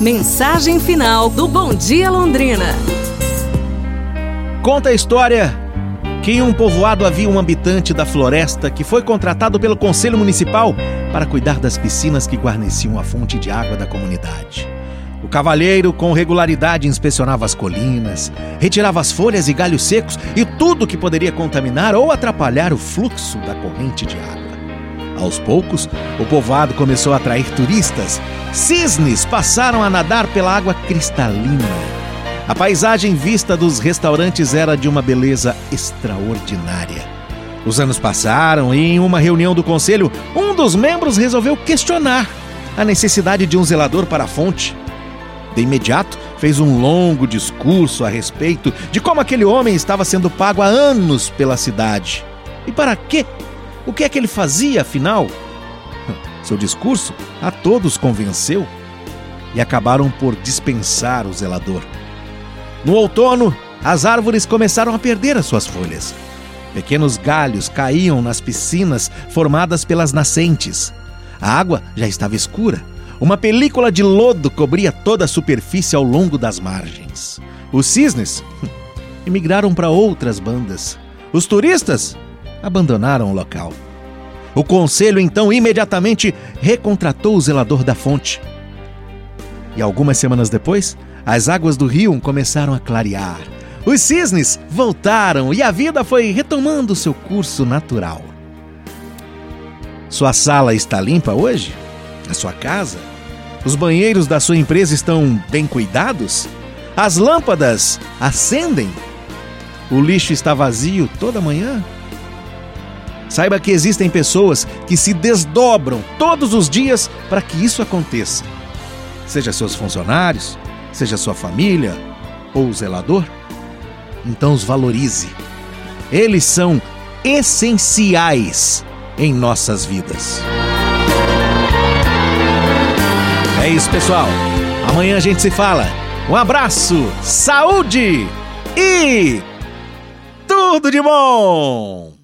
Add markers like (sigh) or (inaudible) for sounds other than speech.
Mensagem final do Bom Dia Londrina. Conta a história que em um povoado havia um habitante da floresta que foi contratado pelo conselho municipal para cuidar das piscinas que guarneciam a fonte de água da comunidade. O cavalheiro, com regularidade, inspecionava as colinas, retirava as folhas e galhos secos e tudo que poderia contaminar ou atrapalhar o fluxo da corrente de água. Aos poucos, o povoado começou a atrair turistas. Cisnes passaram a nadar pela água cristalina. A paisagem vista dos restaurantes era de uma beleza extraordinária. Os anos passaram e, em uma reunião do conselho, um dos membros resolveu questionar a necessidade de um zelador para a fonte. De imediato, fez um longo discurso a respeito de como aquele homem estava sendo pago há anos pela cidade. E para quê? O que é que ele fazia, afinal? (laughs) Seu discurso a todos convenceu e acabaram por dispensar o zelador. No outono, as árvores começaram a perder as suas folhas. Pequenos galhos caíam nas piscinas formadas pelas nascentes. A água já estava escura. Uma película de lodo cobria toda a superfície ao longo das margens. Os cisnes (laughs) emigraram para outras bandas. Os turistas abandonaram o local. O conselho então imediatamente recontratou o zelador da fonte. E algumas semanas depois, as águas do rio começaram a clarear. Os cisnes voltaram e a vida foi retomando seu curso natural. Sua sala está limpa hoje? A sua casa? Os banheiros da sua empresa estão bem cuidados? As lâmpadas acendem? O lixo está vazio toda manhã? Saiba que existem pessoas que se desdobram todos os dias para que isso aconteça. Seja seus funcionários, seja sua família ou o zelador. Então os valorize. Eles são essenciais em nossas vidas. É isso, pessoal. Amanhã a gente se fala. Um abraço, saúde e tudo de bom!